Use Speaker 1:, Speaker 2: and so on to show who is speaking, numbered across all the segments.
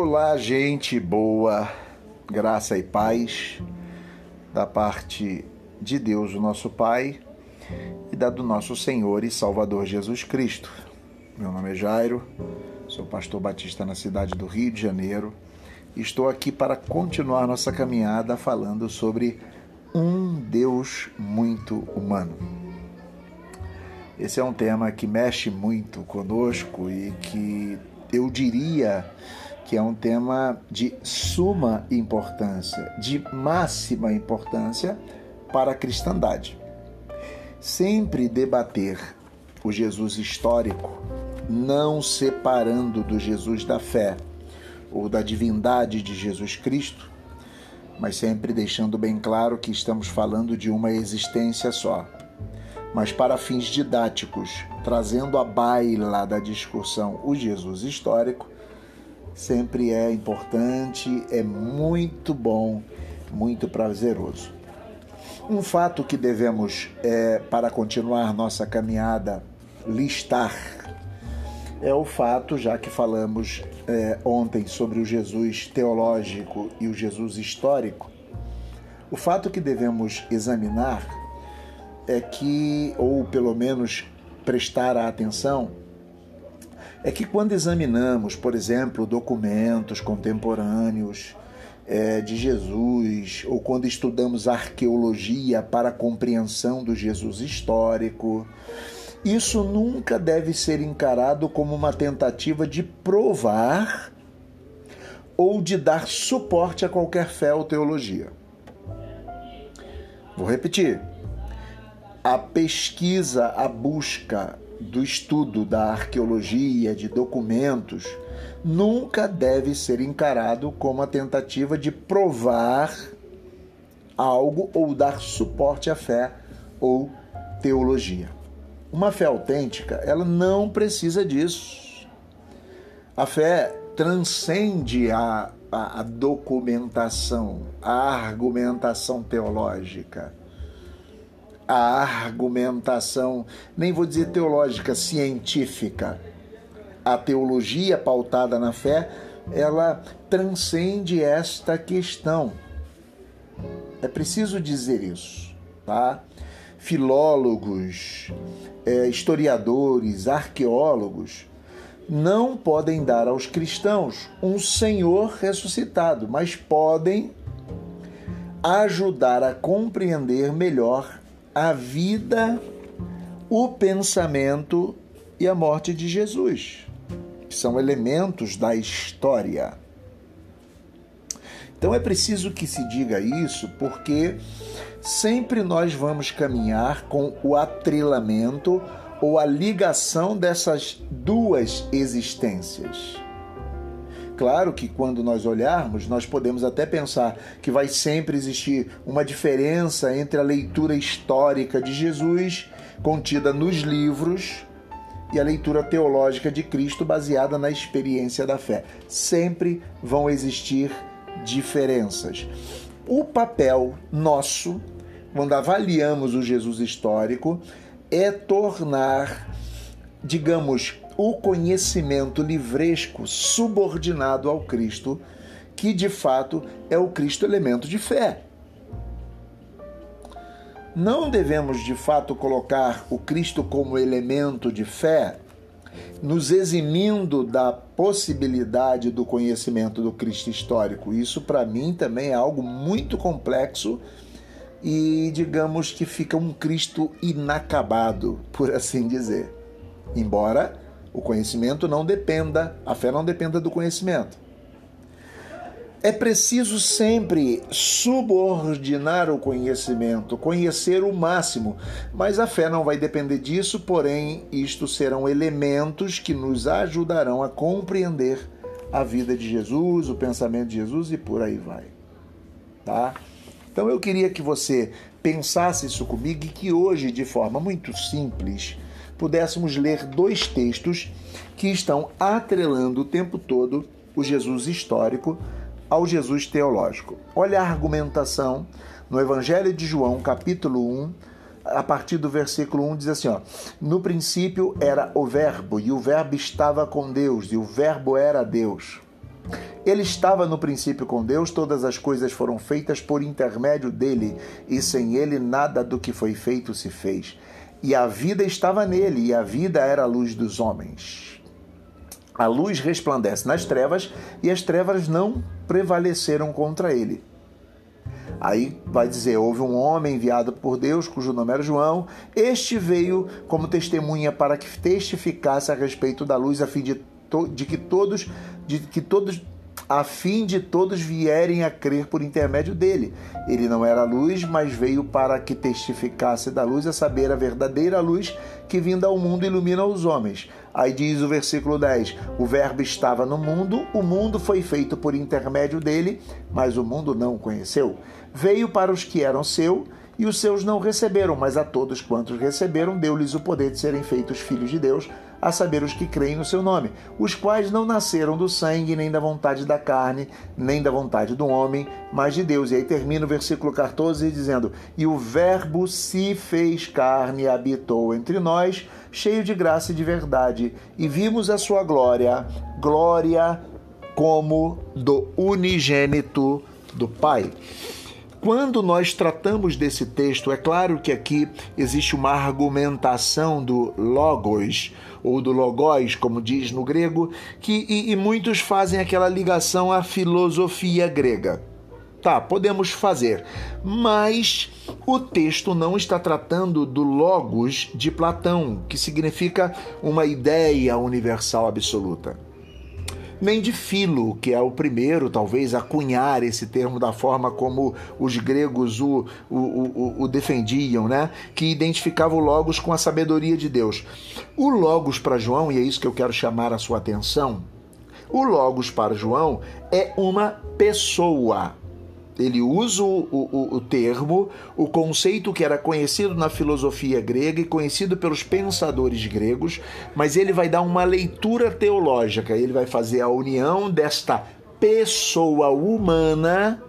Speaker 1: Olá, gente boa, graça e paz da parte de Deus, o nosso Pai, e da do nosso Senhor e Salvador Jesus Cristo. Meu nome é Jairo, sou pastor batista na cidade do Rio de Janeiro e estou aqui para continuar nossa caminhada falando sobre um Deus muito humano. Esse é um tema que mexe muito conosco e que eu diria que é um tema de suma importância, de máxima importância para a cristandade. Sempre debater o Jesus histórico, não separando do Jesus da fé ou da divindade de Jesus Cristo, mas sempre deixando bem claro que estamos falando de uma existência só. Mas para fins didáticos, trazendo a baila da discussão o Jesus histórico, sempre é importante, é muito bom, muito prazeroso. Um fato que devemos, é, para continuar nossa caminhada, listar é o fato, já que falamos é, ontem sobre o Jesus teológico e o Jesus histórico, o fato que devemos examinar é que, ou pelo menos prestar a atenção, é que quando examinamos, por exemplo, documentos contemporâneos é, de Jesus, ou quando estudamos arqueologia para compreensão do Jesus histórico, isso nunca deve ser encarado como uma tentativa de provar ou de dar suporte a qualquer fé ou teologia. Vou repetir. A pesquisa, a busca do estudo da arqueologia, de documentos, nunca deve ser encarado como a tentativa de provar algo ou dar suporte à fé ou teologia. Uma fé autêntica, ela não precisa disso. A fé transcende a, a, a documentação, a argumentação teológica a argumentação, nem vou dizer teológica, científica. A teologia pautada na fé, ela transcende esta questão. É preciso dizer isso, tá? Filólogos, é, historiadores, arqueólogos não podem dar aos cristãos um Senhor ressuscitado, mas podem ajudar a compreender melhor a vida, o pensamento e a morte de Jesus, que são elementos da história. Então é preciso que se diga isso, porque sempre nós vamos caminhar com o atrelamento ou a ligação dessas duas existências. Claro que quando nós olharmos, nós podemos até pensar que vai sempre existir uma diferença entre a leitura histórica de Jesus, contida nos livros, e a leitura teológica de Cristo, baseada na experiência da fé. Sempre vão existir diferenças. O papel nosso, quando avaliamos o Jesus histórico, é tornar, digamos, o conhecimento livresco subordinado ao Cristo, que de fato é o Cristo elemento de fé. Não devemos de fato colocar o Cristo como elemento de fé, nos eximindo da possibilidade do conhecimento do Cristo histórico. Isso, para mim, também é algo muito complexo e, digamos que fica um Cristo inacabado, por assim dizer. Embora o conhecimento não dependa, a fé não dependa do conhecimento. É preciso sempre subordinar o conhecimento, conhecer o máximo, mas a fé não vai depender disso, porém, isto serão elementos que nos ajudarão a compreender a vida de Jesus, o pensamento de Jesus e por aí vai. Tá? Então eu queria que você pensasse isso comigo e que hoje, de forma muito simples, pudéssemos ler dois textos que estão atrelando o tempo todo o Jesus histórico ao Jesus teológico. Olha a argumentação no Evangelho de João, capítulo 1, a partir do versículo 1 diz assim, ó: No princípio era o verbo, e o verbo estava com Deus, e o verbo era Deus. Ele estava no princípio com Deus, todas as coisas foram feitas por intermédio dele, e sem ele nada do que foi feito se fez. E a vida estava nele, e a vida era a luz dos homens. A luz resplandece nas trevas, e as trevas não prevaleceram contra ele. Aí vai dizer: houve um homem enviado por Deus, cujo nome era João. Este veio como testemunha para que testificasse a respeito da luz, a fim de, de que todos, de que todos a fim de todos vierem a crer por intermédio dele. Ele não era luz, mas veio para que testificasse da luz, a saber, a verdadeira luz que vinda ao mundo ilumina os homens. Aí diz o versículo 10: O Verbo estava no mundo, o mundo foi feito por intermédio dele, mas o mundo não o conheceu. Veio para os que eram seu, e os seus não receberam, mas a todos quantos receberam, deu-lhes o poder de serem feitos filhos de Deus a saber, os que creem no seu nome, os quais não nasceram do sangue, nem da vontade da carne, nem da vontade do homem, mas de Deus. E aí termina o versículo 14 dizendo: E o Verbo se fez carne e habitou entre nós, cheio de graça e de verdade, e vimos a sua glória, glória como do unigênito do Pai. Quando nós tratamos desse texto, é claro que aqui existe uma argumentação do logos, ou do logos, como diz no grego, que e, e muitos fazem aquela ligação à filosofia grega. Tá, podemos fazer, mas o texto não está tratando do logos de Platão, que significa uma ideia universal absoluta nem de Filo, que é o primeiro, talvez, a cunhar esse termo da forma como os gregos o, o, o, o defendiam, né? que identificava o Logos com a sabedoria de Deus. O Logos para João, e é isso que eu quero chamar a sua atenção, o Logos para João é uma pessoa ele usa o, o, o, termo, o conceito que era conhecido na filosofia grega e conhecido pelos pensadores gregos, mas ele vai dar uma leitura teológica, ele vai fazer a união desta pessoa humana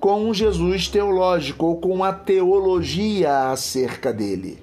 Speaker 1: com um Jesus teológico ou com a teologia acerca dele.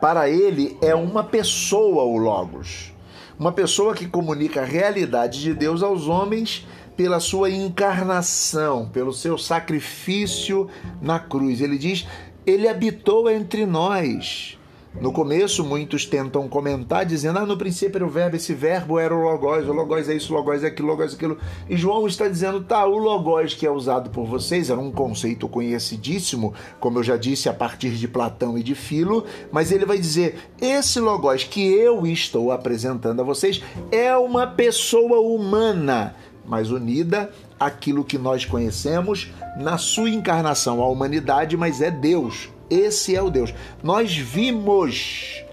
Speaker 1: Para ele é uma pessoa o Logos, uma pessoa que comunica a realidade de Deus aos homens pela sua encarnação, pelo seu sacrifício na cruz. Ele diz: Ele habitou entre nós. No começo, muitos tentam comentar, dizendo: Ah, no princípio era o verbo, esse verbo era o logos, o logos é isso, o logos é aquilo, o logos é aquilo. E João está dizendo: Tá, o logos que é usado por vocês era um conceito conhecidíssimo, como eu já disse, a partir de Platão e de Filo, mas ele vai dizer: Esse logos que eu estou apresentando a vocês é uma pessoa humana mas unida àquilo que nós conhecemos na sua encarnação, a humanidade, mas é Deus. Esse é o Deus. Nós vimos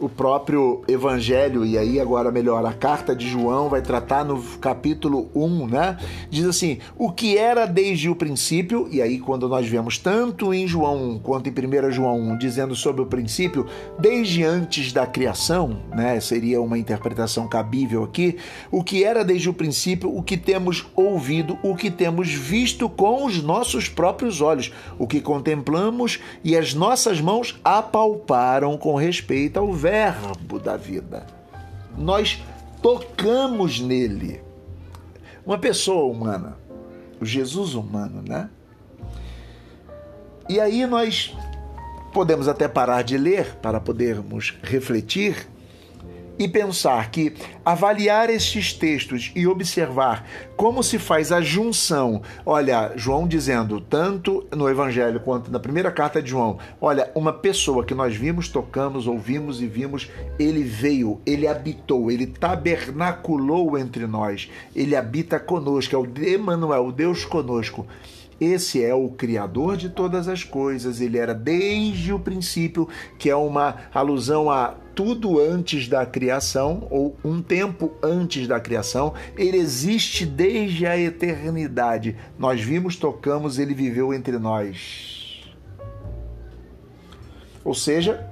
Speaker 1: o próprio Evangelho, e aí agora melhor, a carta de João vai tratar no capítulo 1, né? Diz assim: o que era desde o princípio, e aí quando nós vemos tanto em João 1 quanto em 1 João 1 dizendo sobre o princípio, desde antes da criação, né? Seria uma interpretação cabível aqui, o que era desde o princípio, o que temos ouvido, o que temos visto com os nossos próprios olhos, o que contemplamos e as nossas mãos apalparam com respeito ao velho verbo da vida. Nós tocamos nele. Uma pessoa humana, o Jesus humano, né? E aí nós podemos até parar de ler para podermos refletir e pensar que avaliar estes textos e observar como se faz a junção, olha, João dizendo, tanto no Evangelho quanto na primeira carta de João, olha, uma pessoa que nós vimos, tocamos, ouvimos e vimos, ele veio, ele habitou, ele tabernaculou entre nós, ele habita conosco, é o Emmanuel, o Deus conosco. Esse é o Criador de todas as coisas, ele era desde o princípio, que é uma alusão a tudo antes da criação, ou um tempo antes da criação, ele existe desde a eternidade. Nós vimos, tocamos, ele viveu entre nós. Ou seja,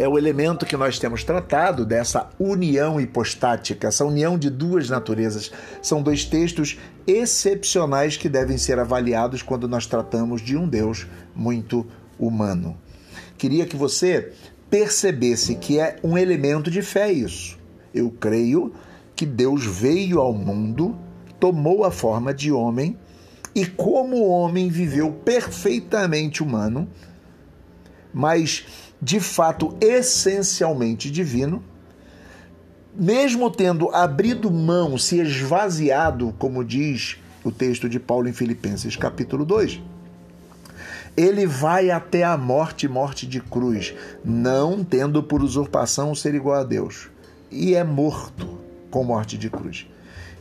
Speaker 1: é o elemento que nós temos tratado dessa união hipostática, essa união de duas naturezas. São dois textos excepcionais que devem ser avaliados quando nós tratamos de um Deus muito humano. Queria que você percebesse que é um elemento de fé isso. Eu creio que Deus veio ao mundo, tomou a forma de homem e, como homem, viveu perfeitamente humano, mas de fato essencialmente divino, mesmo tendo abrido mão, se esvaziado, como diz o texto de Paulo em Filipenses, capítulo 2. Ele vai até a morte, morte de cruz, não tendo por usurpação ser igual a Deus, e é morto com morte de cruz.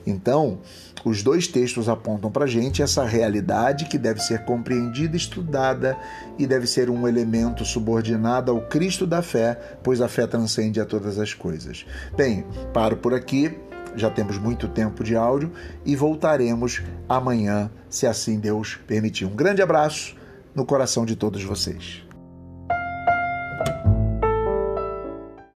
Speaker 1: Então, os dois textos apontam para a gente essa realidade que deve ser compreendida, estudada e deve ser um elemento subordinado ao Cristo da fé, pois a fé transcende a todas as coisas. Bem, paro por aqui, já temos muito tempo de áudio e voltaremos amanhã, se assim Deus permitir. Um grande abraço no coração de todos vocês.